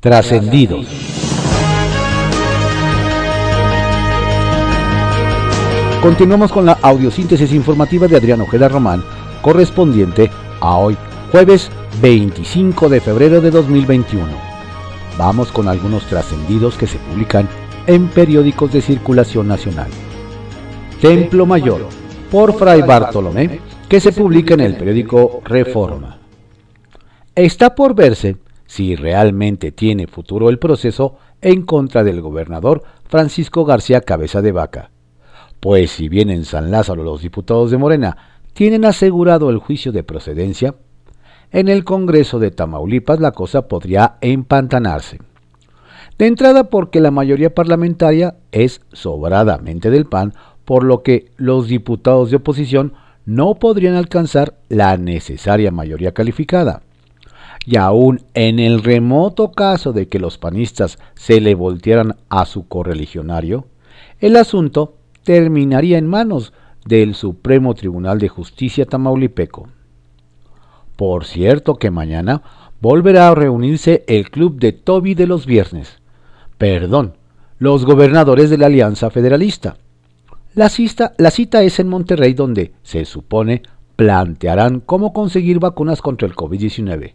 Trascendidos. Continuamos con la audiosíntesis informativa de Adrián Ojeda Román, correspondiente a hoy, jueves 25 de febrero de 2021. Vamos con algunos trascendidos que se publican en periódicos de circulación nacional. Templo Mayor, por Fray Bartolomé, que se publica en el periódico Reforma. Está por verse si realmente tiene futuro el proceso en contra del gobernador Francisco García Cabeza de Vaca. Pues si bien en San Lázaro los diputados de Morena tienen asegurado el juicio de procedencia, en el Congreso de Tamaulipas la cosa podría empantanarse. De entrada porque la mayoría parlamentaria es sobradamente del PAN, por lo que los diputados de oposición no podrían alcanzar la necesaria mayoría calificada. Y aún en el remoto caso de que los panistas se le voltearan a su correligionario, el asunto terminaría en manos del Supremo Tribunal de Justicia Tamaulipeco. Por cierto que mañana volverá a reunirse el club de Toby de los viernes. Perdón, los gobernadores de la Alianza Federalista. La cita, la cita es en Monterrey donde, se supone, plantearán cómo conseguir vacunas contra el COVID-19.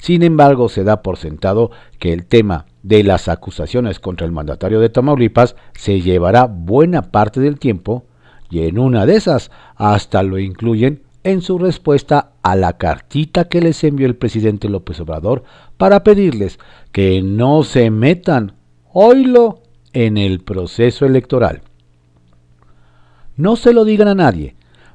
Sin embargo, se da por sentado que el tema de las acusaciones contra el mandatario de Tamaulipas se llevará buena parte del tiempo y en una de esas hasta lo incluyen en su respuesta a la cartita que les envió el presidente López Obrador para pedirles que no se metan, oílo, en el proceso electoral. No se lo digan a nadie,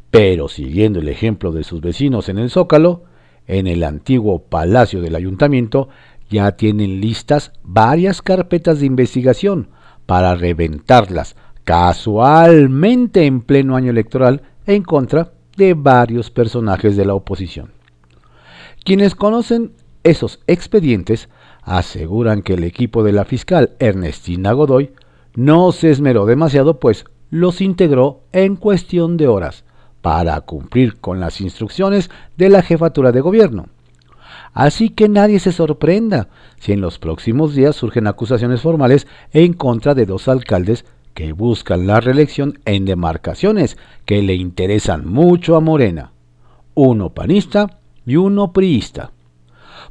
pero siguiendo el ejemplo de sus vecinos en el Zócalo, en el antiguo Palacio del Ayuntamiento, ya tienen listas varias carpetas de investigación para reventarlas casualmente en pleno año electoral en contra de varios personajes de la oposición. Quienes conocen esos expedientes aseguran que el equipo de la fiscal Ernestina Godoy no se esmeró demasiado, pues los integró en cuestión de horas para cumplir con las instrucciones de la jefatura de gobierno. Así que nadie se sorprenda si en los próximos días surgen acusaciones formales en contra de dos alcaldes que buscan la reelección en demarcaciones que le interesan mucho a Morena, uno panista y uno priista.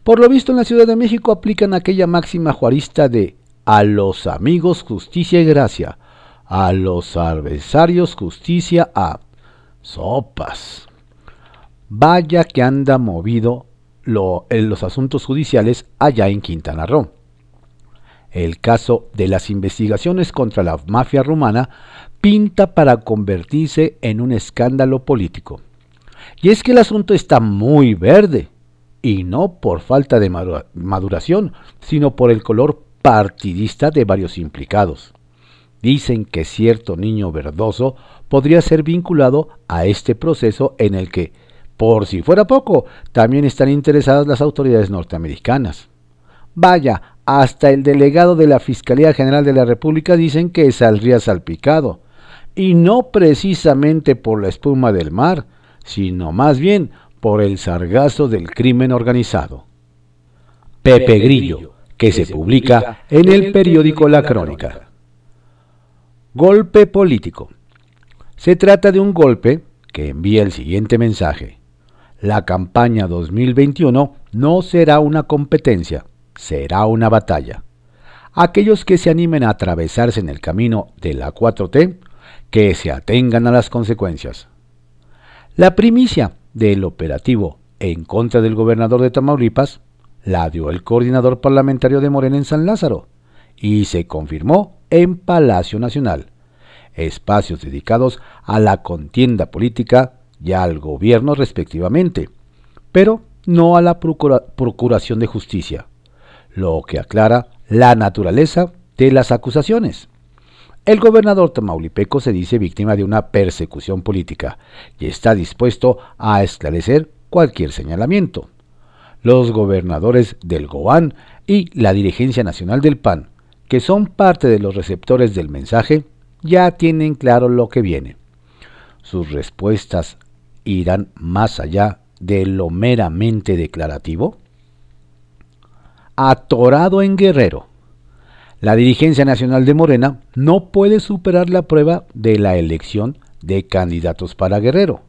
Por lo visto en la Ciudad de México aplican aquella máxima juarista de a los amigos justicia y gracia, a los adversarios justicia a sopas. Vaya que anda movido lo, en los asuntos judiciales allá en Quintana Roo. El caso de las investigaciones contra la mafia rumana pinta para convertirse en un escándalo político. Y es que el asunto está muy verde, y no por falta de maduración, sino por el color partidista de varios implicados. Dicen que cierto niño verdoso podría ser vinculado a este proceso en el que, por si fuera poco, también están interesadas las autoridades norteamericanas. Vaya, hasta el delegado de la Fiscalía General de la República dicen que saldría salpicado, y no precisamente por la espuma del mar, sino más bien por el sargazo del crimen organizado. Pepe Grillo, que se publica en el periódico La Crónica. Golpe político. Se trata de un golpe que envía el siguiente mensaje. La campaña 2021 no será una competencia, será una batalla. Aquellos que se animen a atravesarse en el camino de la 4T, que se atengan a las consecuencias. La primicia del operativo en contra del gobernador de Tamaulipas la dio el coordinador parlamentario de Morena en San Lázaro y se confirmó en Palacio Nacional, espacios dedicados a la contienda política y al gobierno respectivamente, pero no a la Procuración de Justicia lo que aclara la naturaleza de las acusaciones. El gobernador tamaulipeco se dice víctima de una persecución política y está dispuesto a esclarecer cualquier señalamiento. Los gobernadores del GOAN y la dirigencia nacional del PAN, que son parte de los receptores del mensaje, ya tienen claro lo que viene. Sus respuestas irán más allá de lo meramente declarativo. atorado en Guerrero. La dirigencia nacional de Morena no puede superar la prueba de la elección de candidatos para Guerrero.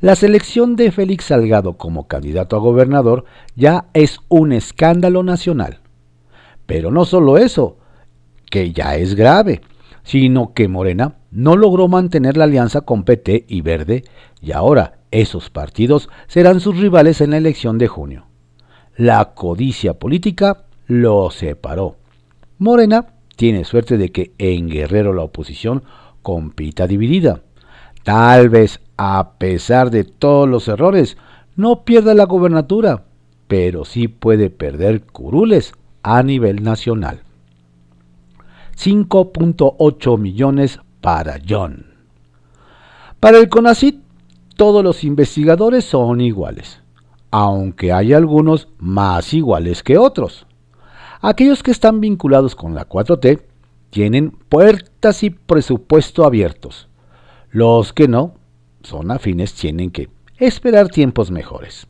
La selección de Félix Salgado como candidato a gobernador ya es un escándalo nacional. Pero no solo eso, que ya es grave, sino que Morena no logró mantener la alianza con PT y Verde y ahora esos partidos serán sus rivales en la elección de junio. La codicia política lo separó. Morena tiene suerte de que en Guerrero la oposición compita dividida. Tal vez, a pesar de todos los errores, no pierda la gobernatura, pero sí puede perder curules a nivel nacional. 5.8 millones para John. Para el CONACIT, todos los investigadores son iguales, aunque hay algunos más iguales que otros. Aquellos que están vinculados con la 4T tienen puertas y presupuesto abiertos. Los que no son afines tienen que esperar tiempos mejores.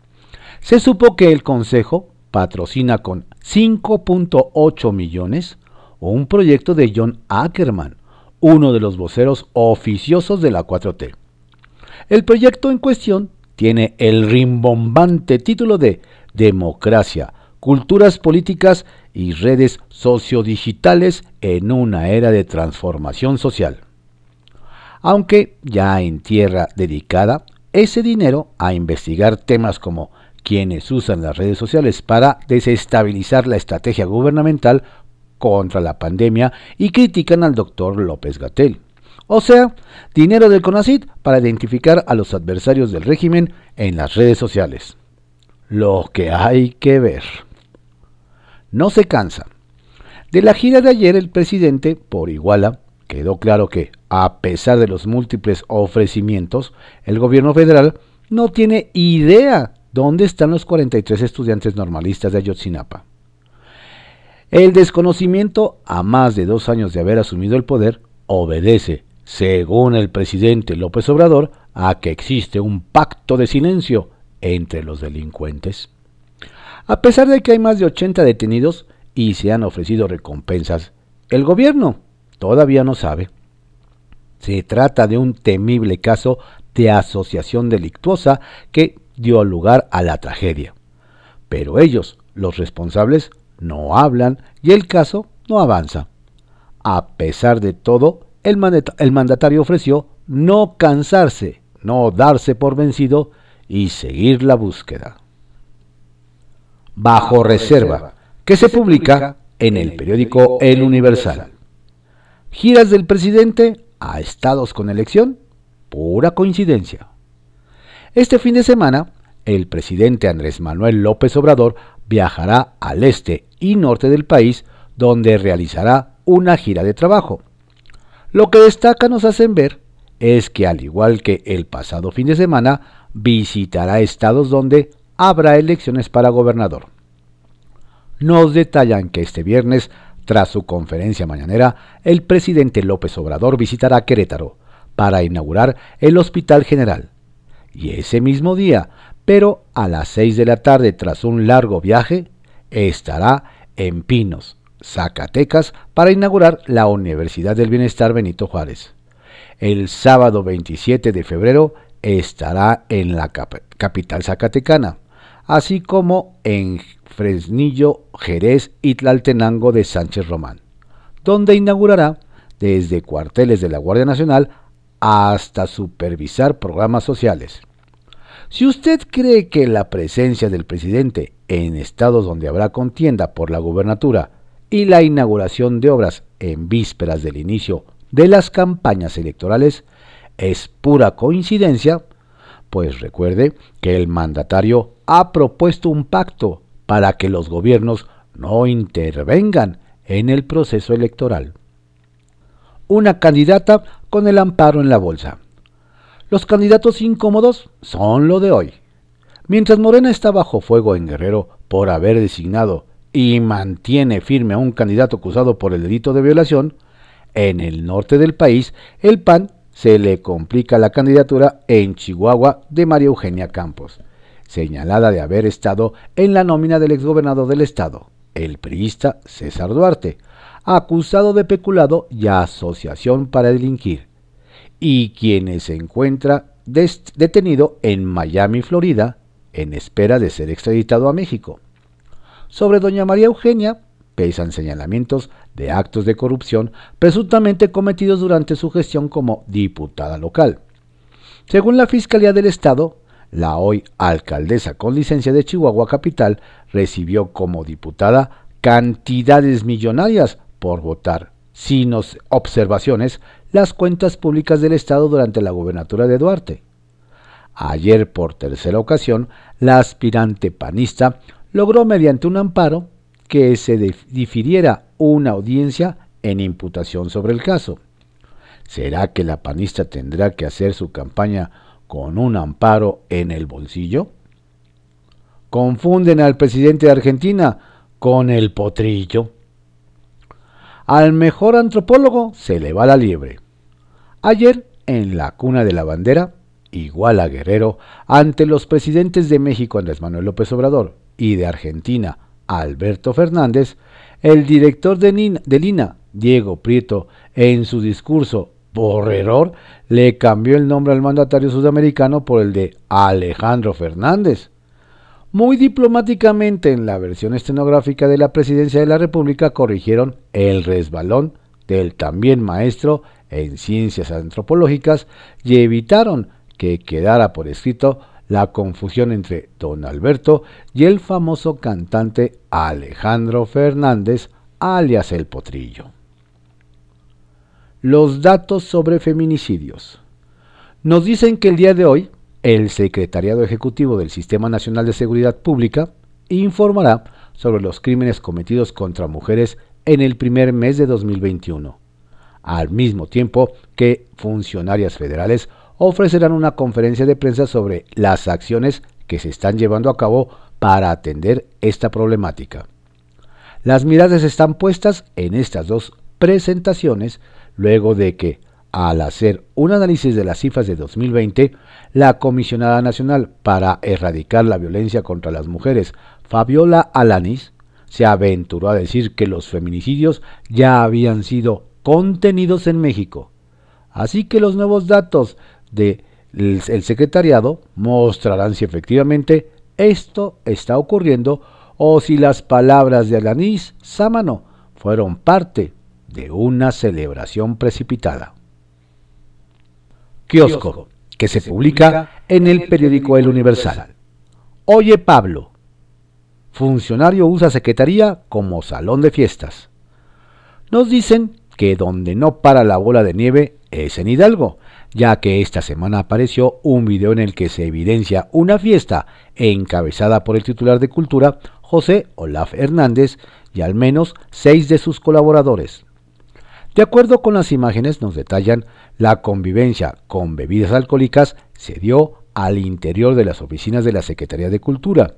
Se supo que el Consejo patrocina con 5.8 millones un proyecto de John Ackerman, uno de los voceros oficiosos de la 4T. El proyecto en cuestión tiene el rimbombante título de Democracia, Culturas Políticas y Redes Sociodigitales en una era de transformación social aunque ya en tierra dedicada ese dinero a investigar temas como quienes usan las redes sociales para desestabilizar la estrategia gubernamental contra la pandemia y critican al doctor López Gatel. O sea, dinero del CONACID para identificar a los adversarios del régimen en las redes sociales. Lo que hay que ver. No se cansa. De la gira de ayer el presidente, por Iguala, quedó claro que, a pesar de los múltiples ofrecimientos, el gobierno federal no tiene idea dónde están los 43 estudiantes normalistas de Ayotzinapa. El desconocimiento, a más de dos años de haber asumido el poder, obedece, según el presidente López Obrador, a que existe un pacto de silencio entre los delincuentes. A pesar de que hay más de 80 detenidos y se han ofrecido recompensas, el gobierno todavía no sabe. Se trata de un temible caso de asociación delictuosa que dio lugar a la tragedia. Pero ellos, los responsables, no hablan y el caso no avanza. A pesar de todo, el, mandatario ofreció no cansarse, no darse por vencido y seguir la búsqueda. Bajo reserva, que se publica en el periódico El Universal. Giras del presidente a estados con elección, pura coincidencia. Este fin de semana, el presidente Andrés Manuel López Obrador viajará al este y norte del país, donde realizará una gira de trabajo. Lo que destaca nos hacen ver es que al igual que el pasado fin de semana, visitará estados donde habrá elecciones para gobernador. Nos detallan que este viernes tras su conferencia mañanera, el presidente López Obrador visitará Querétaro para inaugurar el Hospital General. Y ese mismo día, pero a las 6 de la tarde tras un largo viaje, estará en Pinos, Zacatecas, para inaugurar la Universidad del Bienestar Benito Juárez. El sábado 27 de febrero estará en la capital zacatecana, así como en Fresnillo, Jerez y Tlaltenango de Sánchez Román, donde inaugurará desde cuarteles de la Guardia Nacional hasta supervisar programas sociales. Si usted cree que la presencia del presidente en estados donde habrá contienda por la gubernatura y la inauguración de obras en vísperas del inicio de las campañas electorales es pura coincidencia, pues recuerde que el mandatario ha propuesto un pacto para que los gobiernos no intervengan en el proceso electoral. Una candidata con el amparo en la bolsa. Los candidatos incómodos son lo de hoy. Mientras Morena está bajo fuego en Guerrero por haber designado y mantiene firme a un candidato acusado por el delito de violación, en el norte del país el PAN se le complica la candidatura en Chihuahua de María Eugenia Campos señalada de haber estado en la nómina del exgobernador del estado, el priista César Duarte, acusado de peculado y asociación para delinquir, y quienes se encuentra detenido en Miami, Florida, en espera de ser extraditado a México. Sobre doña María Eugenia pesan señalamientos de actos de corrupción presuntamente cometidos durante su gestión como diputada local. Según la Fiscalía del Estado, la hoy alcaldesa con licencia de Chihuahua Capital recibió como diputada cantidades millonarias por votar, sin observaciones, las cuentas públicas del Estado durante la gubernatura de Duarte. Ayer, por tercera ocasión, la aspirante panista logró mediante un amparo que se difiriera una audiencia en imputación sobre el caso. ¿Será que la panista tendrá que hacer su campaña con un amparo en el bolsillo? Confunden al presidente de Argentina con el potrillo. Al mejor antropólogo se le va la liebre. Ayer, en la cuna de la bandera, igual a Guerrero, ante los presidentes de México Andrés Manuel López Obrador y de Argentina Alberto Fernández, el director de, Lina, Diego Prieto, en su discurso por error, le cambió el nombre al mandatario sudamericano por el de Alejandro Fernández. Muy diplomáticamente en la versión estenográfica de la presidencia de la República corrigieron el resbalón del también maestro en ciencias antropológicas y evitaron que quedara por escrito la confusión entre don Alberto y el famoso cantante Alejandro Fernández, alias El Potrillo. Los datos sobre feminicidios. Nos dicen que el día de hoy, el Secretariado Ejecutivo del Sistema Nacional de Seguridad Pública informará sobre los crímenes cometidos contra mujeres en el primer mes de 2021, al mismo tiempo que funcionarias federales ofrecerán una conferencia de prensa sobre las acciones que se están llevando a cabo para atender esta problemática. Las miradas están puestas en estas dos presentaciones luego de que, al hacer un análisis de las cifras de 2020, la Comisionada Nacional para Erradicar la Violencia contra las Mujeres, Fabiola Alanis, se aventuró a decir que los feminicidios ya habían sido contenidos en México. Así que los nuevos datos del el secretariado mostrarán si efectivamente esto está ocurriendo o si las palabras de Alanis Sámano fueron parte de una celebración precipitada. Kiosco, que se publica en el periódico El Universal. Oye Pablo, funcionario usa secretaría como salón de fiestas. Nos dicen que donde no para la bola de nieve es en Hidalgo, ya que esta semana apareció un video en el que se evidencia una fiesta encabezada por el titular de Cultura, José Olaf Hernández, y al menos seis de sus colaboradores. De acuerdo con las imágenes nos detallan, la convivencia con bebidas alcohólicas se dio al interior de las oficinas de la Secretaría de Cultura,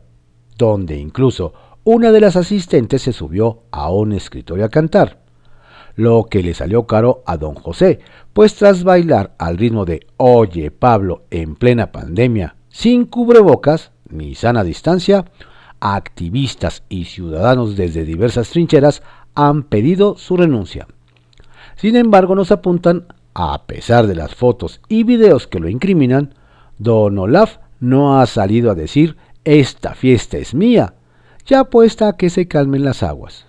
donde incluso una de las asistentes se subió a un escritorio a cantar lo que le salió caro a don José, pues tras bailar al ritmo de Oye Pablo en plena pandemia, sin cubrebocas ni sana distancia, activistas y ciudadanos desde diversas trincheras han pedido su renuncia. Sin embargo, nos apuntan, a pesar de las fotos y videos que lo incriminan, don Olaf no ha salido a decir esta fiesta es mía, ya puesta a que se calmen las aguas.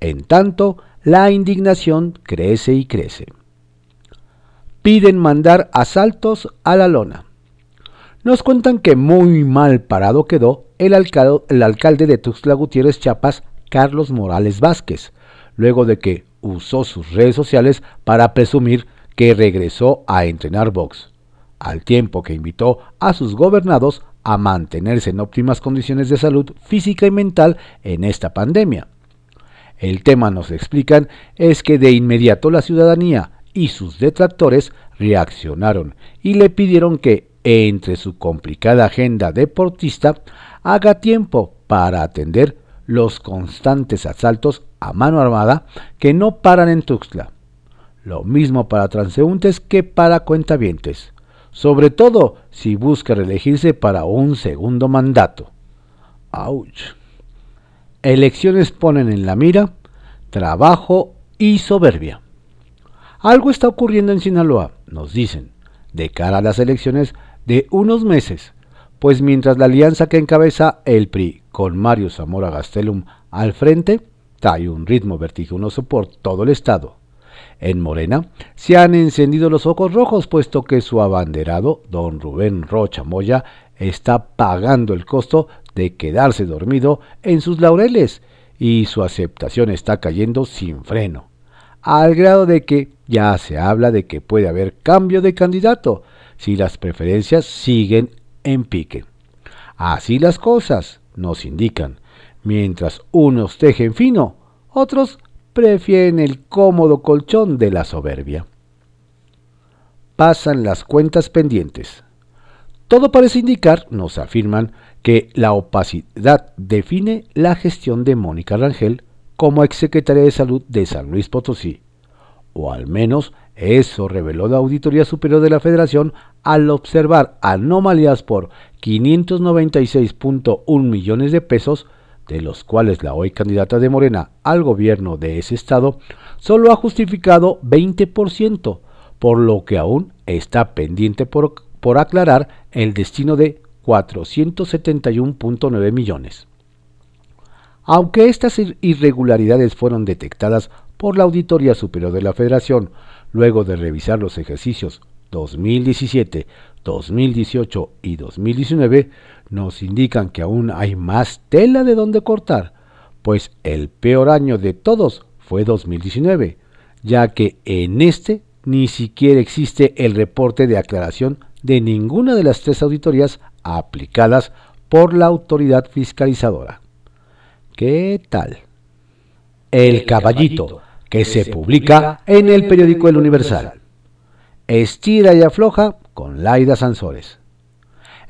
En tanto, la indignación crece y crece. Piden mandar asaltos a la lona. Nos cuentan que muy mal parado quedó el, alcalde, de Tuxtla Gutiérrez Chiapas, Carlos Morales Vázquez, luego de que usó sus redes sociales para presumir que regresó a entrenar box, al tiempo que invitó a sus gobernados a mantenerse en óptimas condiciones de salud física y mental en esta pandemia. El tema, nos explican, es que de inmediato la ciudadanía y sus detractores reaccionaron y le pidieron que, entre su complicada agenda deportista, haga tiempo para atender los constantes asaltos a mano armada que no paran en Tuxtla. Lo mismo para transeúntes que para cuentavientes, sobre todo si busca reelegirse para un segundo mandato. ¡Auch! elecciones ponen en la mira trabajo y soberbia. Algo está ocurriendo en Sinaloa, nos dicen, de cara a las elecciones de unos meses, pues mientras la alianza que encabeza el PRI con Mario Zamora Gastelum al frente trae un ritmo vertiginoso por todo el estado. En Morena se han encendido los ojos rojos puesto que su abanderado, don Rubén Rocha Moya, está pagando el costo de quedarse dormido en sus laureles y su aceptación está cayendo sin freno, al grado de que ya se habla de que puede haber cambio de candidato si las preferencias siguen en pique. Así las cosas, nos indican, mientras unos tejen fino, otros prefieren el cómodo colchón de la soberbia. Pasan las cuentas pendientes. Todo parece indicar, nos afirman, que la opacidad define la gestión de Mónica Rangel como exsecretaria de Salud de San Luis Potosí, o al menos eso reveló la Auditoría Superior de la Federación al observar anomalías por 596.1 millones de pesos, de los cuales la hoy candidata de Morena al gobierno de ese estado solo ha justificado 20%, por lo que aún está pendiente por por aclarar el destino de 471.9 millones. Aunque estas irregularidades fueron detectadas por la Auditoría Superior de la Federación luego de revisar los ejercicios 2017, 2018 y 2019, nos indican que aún hay más tela de donde cortar, pues el peor año de todos fue 2019, ya que en este ni siquiera existe el reporte de aclaración de ninguna de las tres auditorías aplicadas por la autoridad fiscalizadora. ¿Qué tal? El caballito, que se publica en el periódico El Universal. Estira y afloja con Laida Sansores.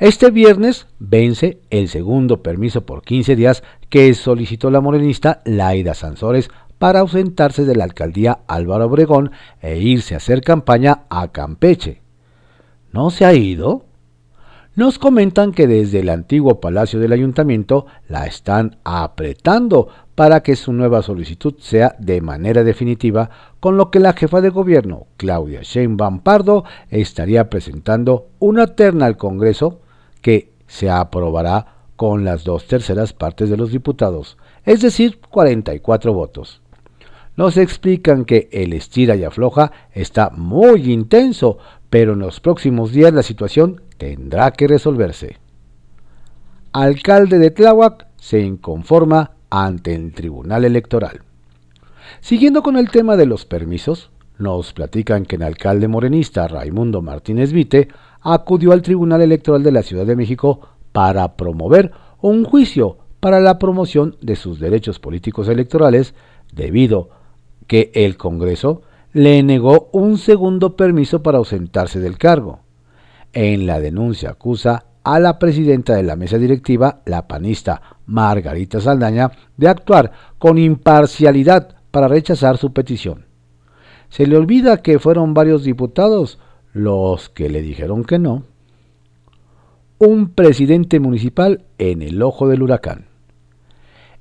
Este viernes vence el segundo permiso por 15 días que solicitó la morenista Laida Sansores para ausentarse de la alcaldía Álvaro Obregón e irse a hacer campaña a Campeche. ¿No se ha ido? Nos comentan que desde el antiguo palacio del ayuntamiento la están apretando para que su nueva solicitud sea de manera definitiva, con lo que la jefa de gobierno, Claudia Sheinbaum Pardo, estaría presentando una terna al Congreso que se aprobará con las dos terceras partes de los diputados, es decir, 44 votos. Nos explican que el estira y afloja está muy intenso, pero en los próximos días la situación tendrá que resolverse. Alcalde de Tláhuac se inconforma ante el Tribunal Electoral. Siguiendo con el tema de los permisos, nos platican que el alcalde morenista Raimundo Martínez Vite acudió al Tribunal Electoral de la Ciudad de México para promover un juicio para la promoción de sus derechos políticos electorales debido que el Congreso le negó un segundo permiso para ausentarse del cargo. En la denuncia acusa a la presidenta de la mesa directiva, la panista Margarita Saldaña, de actuar con imparcialidad para rechazar su petición. Se le olvida que fueron varios diputados los que le dijeron que no. Un presidente municipal en el ojo del huracán.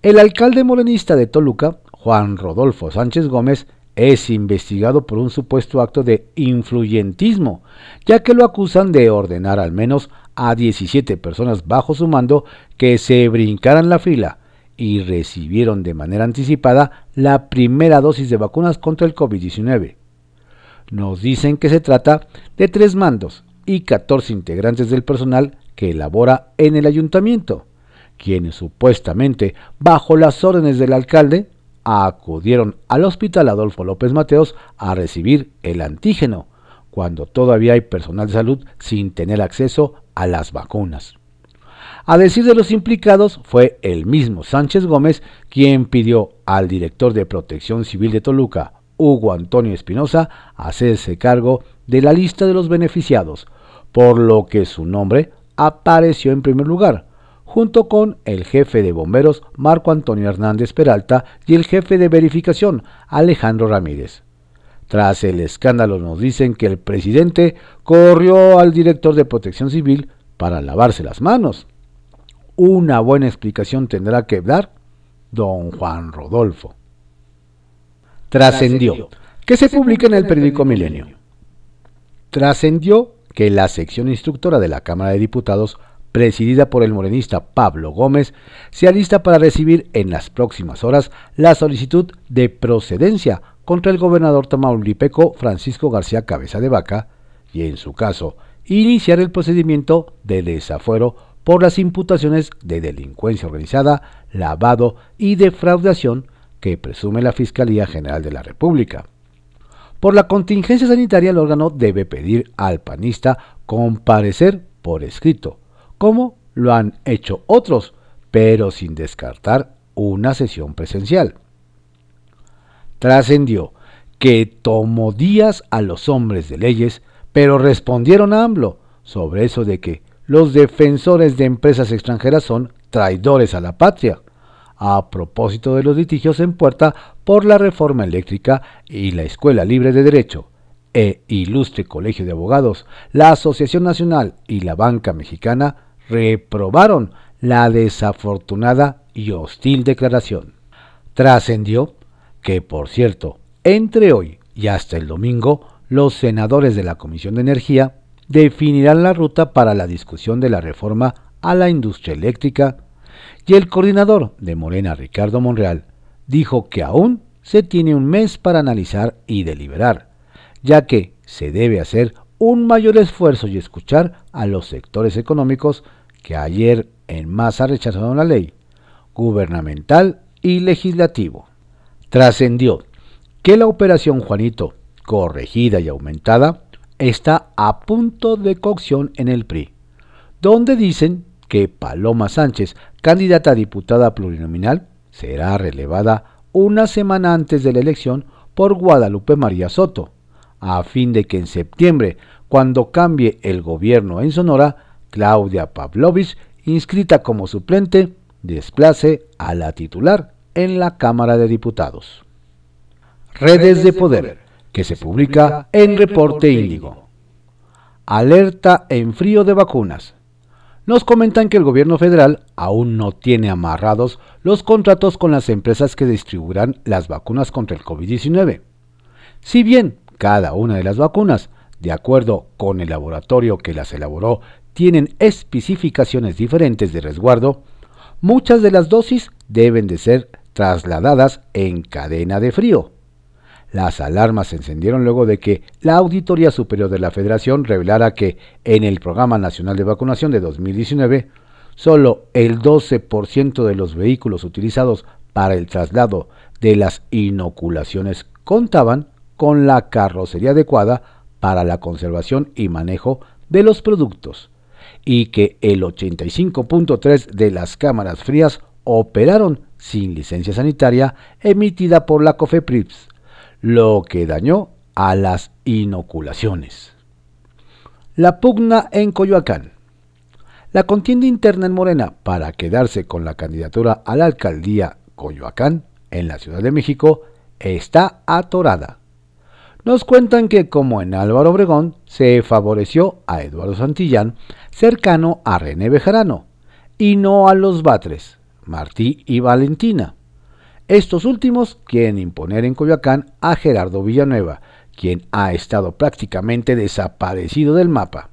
El alcalde morenista de Toluca, Juan Rodolfo Sánchez Gómez, es investigado por un supuesto acto de influyentismo, ya que lo acusan de ordenar al menos a 17 personas bajo su mando que se brincaran la fila y recibieron de manera anticipada la primera dosis de vacunas contra el COVID-19. Nos dicen que se trata de tres mandos y 14 integrantes del personal que elabora en el ayuntamiento, quienes supuestamente, bajo las órdenes del alcalde, acudieron al Hospital Adolfo López Mateos a recibir el antígeno, cuando todavía hay personal de salud sin tener acceso a las vacunas. A decir de los implicados, fue el mismo Sánchez Gómez quien pidió al director de Protección Civil de Toluca, Hugo Antonio Espinosa, hacerse cargo de la lista de los beneficiados, por lo que su nombre apareció en primer lugar, junto con el jefe de bomberos Marco Antonio Hernández Peralta y el jefe de verificación Alejandro Ramírez. Tras el escándalo nos dicen que el presidente corrió al director de protección civil para lavarse las manos. Una buena explicación tendrá que dar don Juan Rodolfo. Trascendió que se publica en el periódico Milenio. Trascendió que la sección instructora de la Cámara de Diputados, presidida por el morenista Pablo Gómez, se alista para recibir en las próximas horas la solicitud de procedencia contra el gobernador tamaulipeco Francisco García Cabeza de Vaca y, en su caso, iniciar el procedimiento de desafuero por las imputaciones de delincuencia organizada, lavado y defraudación que presume la Fiscalía General de la República. Por la contingencia sanitaria, el órgano debe pedir al panista comparecer por escrito, como lo han hecho otros, pero sin descartar una sesión presencial. Trascendió que tomó días a los hombres de leyes, pero respondieron a AMLO sobre eso de que los defensores de empresas extranjeras son traidores a la patria, a propósito de los litigios en puerta por la reforma eléctrica y la Escuela Libre de Derecho, e Ilustre Colegio de Abogados, la Asociación Nacional y la Banca Mexicana reprobaron la desafortunada y hostil declaración. Trascendió que, por cierto, entre hoy y hasta el domingo, los senadores de la Comisión de Energía definirán la ruta para la discusión de la reforma a la industria eléctrica y el coordinador de Morena, Ricardo Monreal, dijo que aún se tiene un mes para analizar y deliberar, ya que se debe hacer un mayor esfuerzo y escuchar a los sectores económicos que ayer en masa rechazaron la ley, gubernamental y legislativo. Trascendió que la operación Juanito, corregida y aumentada, está a punto de cocción en el PRI, donde dicen que Paloma Sánchez, candidata a diputada plurinominal, será relevada una semana antes de la elección por Guadalupe María Soto, a fin de que en septiembre, cuando cambie el gobierno en Sonora, Claudia Pavlovich, inscrita como suplente, desplace a la titular en la Cámara de Diputados. Redes de Poder, que se publica en Reporte Índigo. Alerta en frío de vacunas nos comentan que el gobierno federal aún no tiene amarrados los contratos con las empresas que distribuirán las vacunas contra el COVID-19. Si bien cada una de las vacunas, de acuerdo con el laboratorio que las elaboró, tienen especificaciones diferentes de resguardo, muchas de las dosis deben de ser trasladadas en cadena de frío. Las alarmas se encendieron luego de que la Auditoría Superior de la Federación revelara que en el Programa Nacional de Vacunación de 2019, solo el 12% de los vehículos utilizados para el traslado de las inoculaciones contaban con la carrocería adecuada para la conservación y manejo de los productos y que el 85.3 de las cámaras frías operaron sin licencia sanitaria emitida por la COFEPRIPS lo que dañó a las inoculaciones. La pugna en Coyoacán. La contienda interna en Morena para quedarse con la candidatura a la alcaldía Coyoacán en la Ciudad de México está atorada. Nos cuentan que como en Álvaro Obregón se favoreció a Eduardo Santillán cercano a René Bejarano y no a los Batres, Martí y Valentina. Estos últimos quieren imponer en Coyoacán a Gerardo Villanueva, quien ha estado prácticamente desaparecido del mapa.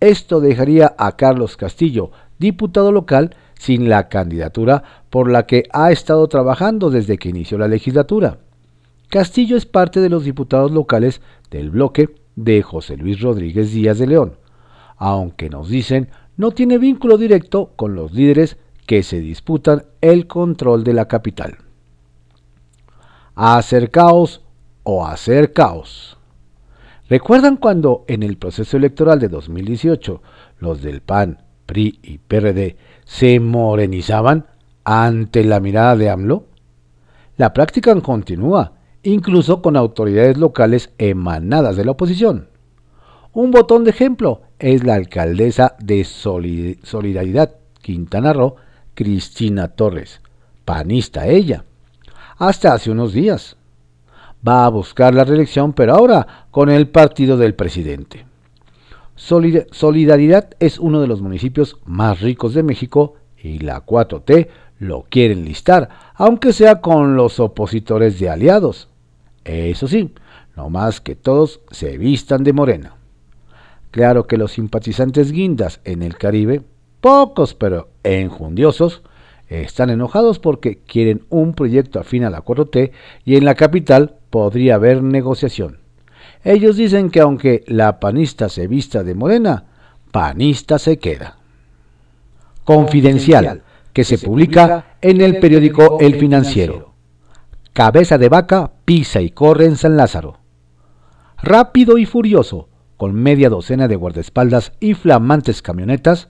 Esto dejaría a Carlos Castillo, diputado local, sin la candidatura por la que ha estado trabajando desde que inició la legislatura. Castillo es parte de los diputados locales del bloque de José Luis Rodríguez Díaz de León, aunque nos dicen no tiene vínculo directo con los líderes que se disputan el control de la capital a hacer caos o hacer caos. ¿Recuerdan cuando en el proceso electoral de 2018 los del PAN, PRI y PRD se morenizaban ante la mirada de AMLO? La práctica continúa, incluso con autoridades locales emanadas de la oposición. Un botón de ejemplo es la alcaldesa de Solidaridad Quintana Roo, Cristina Torres, panista ella hasta hace unos días. Va a buscar la reelección, pero ahora con el partido del presidente. Solidaridad es uno de los municipios más ricos de México y la 4T lo quieren listar aunque sea con los opositores de aliados. Eso sí, no más que todos se vistan de morena. Claro que los simpatizantes guindas en el Caribe, pocos pero enjundiosos, están enojados porque quieren un proyecto afín a la 4T y en la capital podría haber negociación. Ellos dicen que aunque la panista se vista de morena, panista se queda. Confidencial, que se publica en el periódico El Financiero. Cabeza de vaca pisa y corre en San Lázaro. Rápido y furioso, con media docena de guardaespaldas y flamantes camionetas,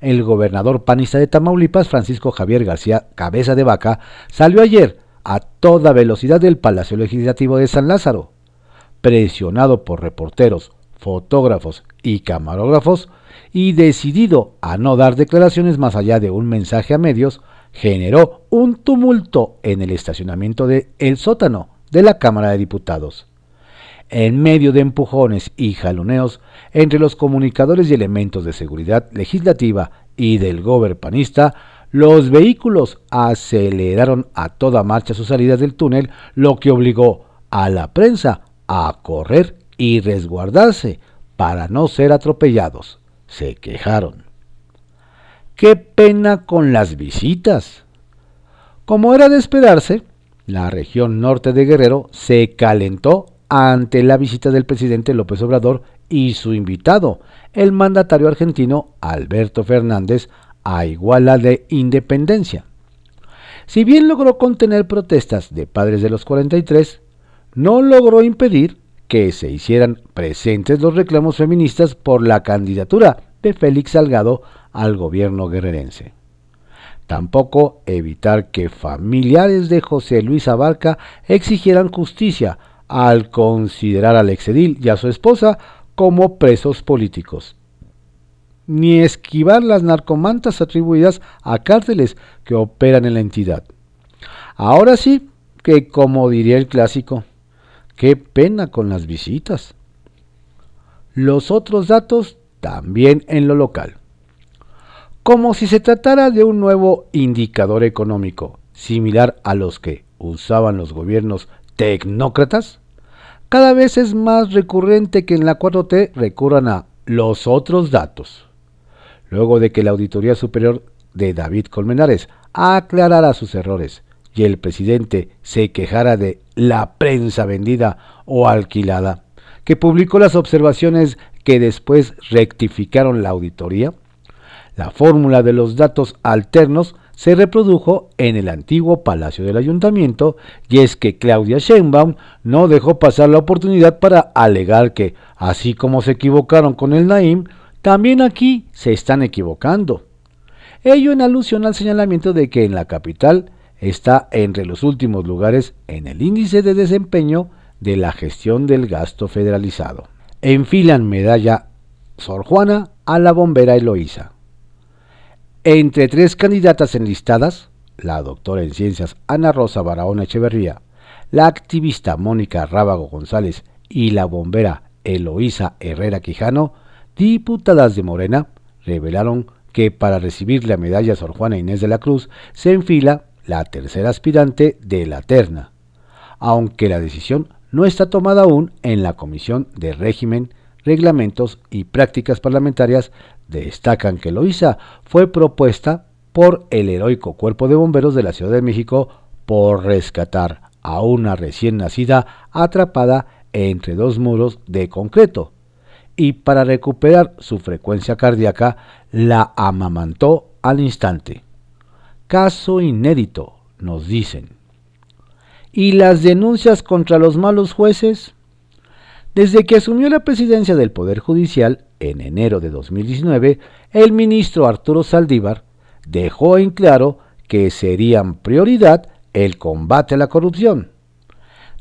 el gobernador panista de Tamaulipas, Francisco Javier García Cabeza de Vaca, salió ayer a toda velocidad del Palacio Legislativo de San Lázaro. Presionado por reporteros, fotógrafos y camarógrafos, y decidido a no dar declaraciones más allá de un mensaje a medios, generó un tumulto en el estacionamiento de El Sótano de la Cámara de Diputados en medio de empujones y jaloneos entre los comunicadores y elementos de seguridad legislativa y del gober panista, los vehículos aceleraron a toda marcha sus salidas del túnel, lo que obligó a la prensa a correr y resguardarse para no ser atropellados. Se quejaron. ¡Qué pena con las visitas! Como era de esperarse, la región norte de Guerrero se calentó ante la visita del presidente López Obrador y su invitado, el mandatario argentino Alberto Fernández, a Iguala de Independencia. Si bien logró contener protestas de padres de los 43, no logró impedir que se hicieran presentes los reclamos feministas por la candidatura de Félix Salgado al gobierno guerrerense. Tampoco evitar que familiares de José Luis Abarca exigieran justicia al considerar al exedil y a su esposa como presos políticos, ni esquivar las narcomantas atribuidas a cárteles que operan en la entidad. Ahora sí, que como diría el clásico, qué pena con las visitas. Los otros datos también en lo local. Como si se tratara de un nuevo indicador económico, similar a los que usaban los gobiernos tecnócratas, cada vez es más recurrente que en la 4T recurran a los otros datos. Luego de que la Auditoría Superior de David Colmenares aclarara sus errores y el presidente se quejara de la prensa vendida o alquilada, que publicó las observaciones que después rectificaron la auditoría, la fórmula de los datos alternos se reprodujo en el antiguo Palacio del Ayuntamiento y es que Claudia Sheinbaum no dejó pasar la oportunidad para alegar que, así como se equivocaron con el Naim, también aquí se están equivocando. Ello en alusión al señalamiento de que en la capital está entre los últimos lugares en el índice de desempeño de la gestión del gasto federalizado. Enfilan medalla Sor Juana a la bombera Eloísa. Entre tres candidatas enlistadas, la doctora en ciencias Ana Rosa Barahona Echeverría, la activista Mónica Rábago González y la bombera Eloísa Herrera Quijano, diputadas de Morena, revelaron que para recibir la medalla Sor Juana Inés de la Cruz se enfila la tercera aspirante de la terna, aunque la decisión no está tomada aún en la Comisión de Régimen, Reglamentos y Prácticas Parlamentarias Destacan que Loisa fue propuesta por el heroico Cuerpo de Bomberos de la Ciudad de México por rescatar a una recién nacida atrapada entre dos muros de concreto y para recuperar su frecuencia cardíaca la amamantó al instante. Caso inédito, nos dicen. ¿Y las denuncias contra los malos jueces? Desde que asumió la presidencia del Poder Judicial en enero de 2019, el ministro Arturo Saldívar dejó en claro que serían prioridad el combate a la corrupción.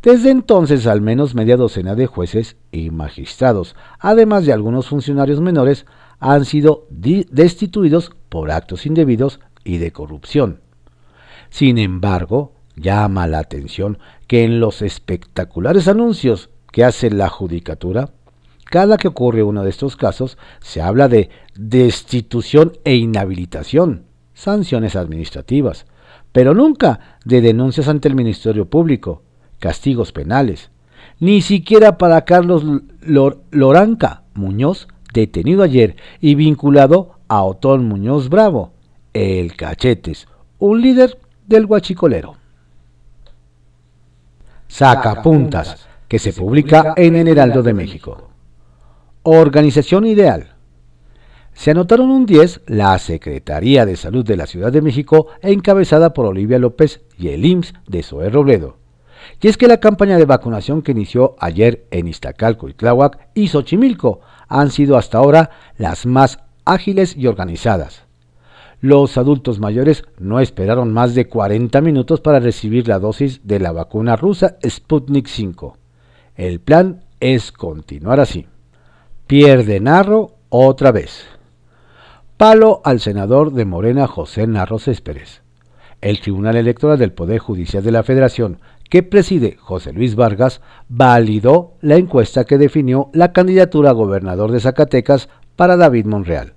Desde entonces, al menos media docena de jueces y magistrados, además de algunos funcionarios menores, han sido destituidos por actos indebidos y de corrupción. Sin embargo, llama la atención que en los espectaculares anuncios que hace la judicatura, cada que ocurre uno de estos casos, se habla de destitución e inhabilitación, sanciones administrativas, pero nunca de denuncias ante el Ministerio Público, castigos penales, ni siquiera para Carlos Loranca Muñoz, detenido ayer y vinculado a Otón Muñoz Bravo, el Cachetes, un líder del Guachicolero. Sacapuntas, que se publica en el Heraldo de México. Organización ideal. Se anotaron un 10 la Secretaría de Salud de la Ciudad de México, encabezada por Olivia López, y el IMSS de Zoé Robledo. Y es que la campaña de vacunación que inició ayer en Iztacalco y Tláhuac y Xochimilco han sido hasta ahora las más ágiles y organizadas. Los adultos mayores no esperaron más de 40 minutos para recibir la dosis de la vacuna rusa Sputnik 5. El plan es continuar así. Pierde Narro otra vez. Palo al senador de Morena José Narro Céspedes. El Tribunal Electoral del Poder Judicial de la Federación, que preside José Luis Vargas, validó la encuesta que definió la candidatura a gobernador de Zacatecas para David Monreal.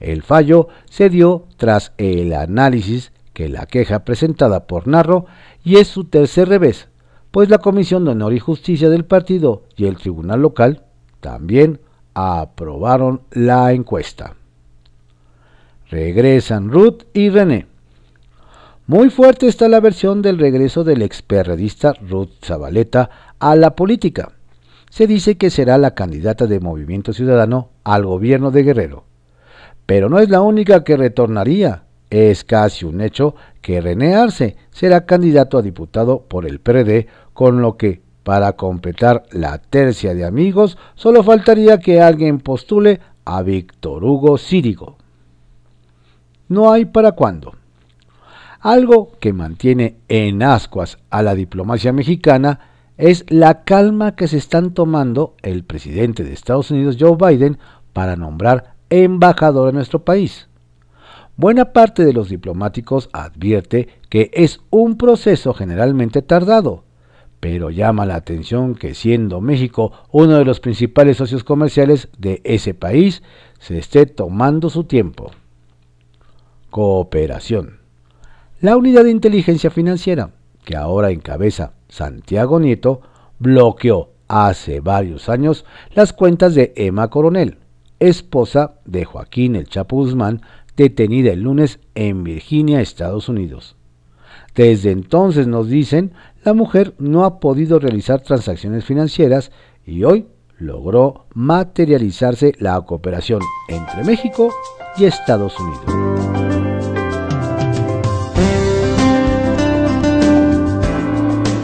El fallo se dio tras el análisis que la queja presentada por Narro y es su tercer revés, pues la Comisión de Honor y Justicia del partido y el Tribunal Local también aprobaron la encuesta. Regresan Ruth y René. Muy fuerte está la versión del regreso del experredista Ruth Zabaleta a la política. Se dice que será la candidata de Movimiento Ciudadano al gobierno de Guerrero. Pero no es la única que retornaría. Es casi un hecho que René Arce será candidato a diputado por el PRD, con lo que, para completar la tercia de amigos, solo faltaría que alguien postule a Víctor Hugo Círigo no hay para cuándo. Algo que mantiene en ascuas a la diplomacia mexicana es la calma que se están tomando el presidente de Estados Unidos, Joe Biden, para nombrar embajador en nuestro país. Buena parte de los diplomáticos advierte que es un proceso generalmente tardado, pero llama la atención que siendo México uno de los principales socios comerciales de ese país, se esté tomando su tiempo. Cooperación. La unidad de inteligencia financiera, que ahora encabeza Santiago Nieto, bloqueó hace varios años las cuentas de Emma Coronel, esposa de Joaquín El Chapo Guzmán, detenida el lunes en Virginia, Estados Unidos. Desde entonces, nos dicen, la mujer no ha podido realizar transacciones financieras y hoy logró materializarse la cooperación entre México y Estados Unidos.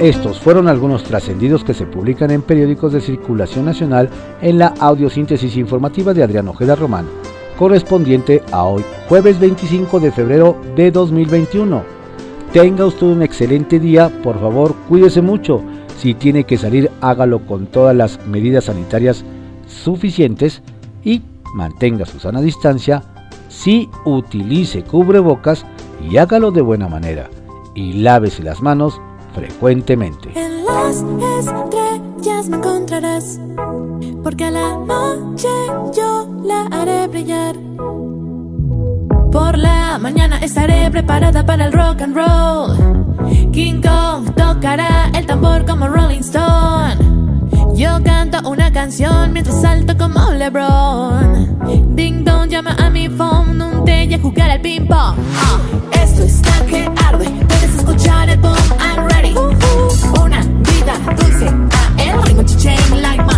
Estos fueron algunos trascendidos que se publican en periódicos de circulación nacional en la audiosíntesis informativa de Adrián Ojeda Román, correspondiente a hoy, jueves 25 de febrero de 2021. Tenga usted un excelente día, por favor, cuídese mucho. Si tiene que salir, hágalo con todas las medidas sanitarias suficientes y mantenga su sana distancia. Si utilice cubrebocas y hágalo de buena manera. Y lávese las manos frecuentemente. En las estrellas encontrarás, porque a la noche yo la haré brillar. Por la mañana estaré preparada para el rock and roll. King Kong tocará el tambor como Rolling Stone. Yo canto una canción mientras salto como LeBron. Ding dong llama a mi phone, un té y a jugar al ping pong. Uh, ah, esto está que arde, puedes escuchar el boom, I'm ready. Uh, uh, una vida dulce, a el ritmo like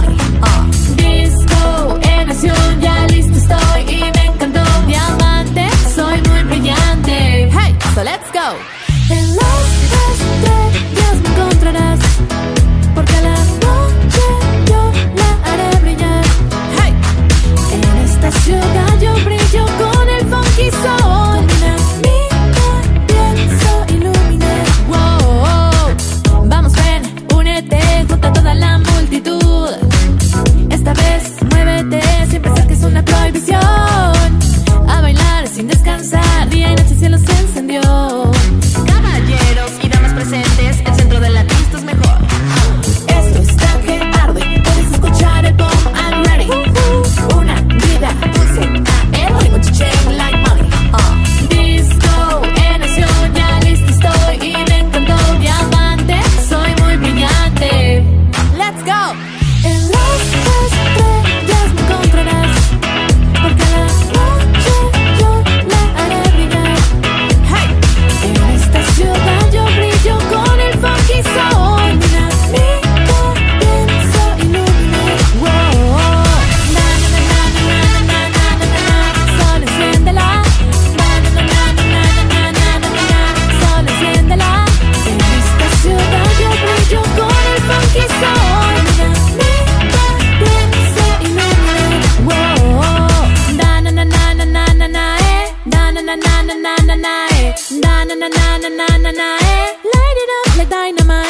na na na eh. Light it up like dynamite.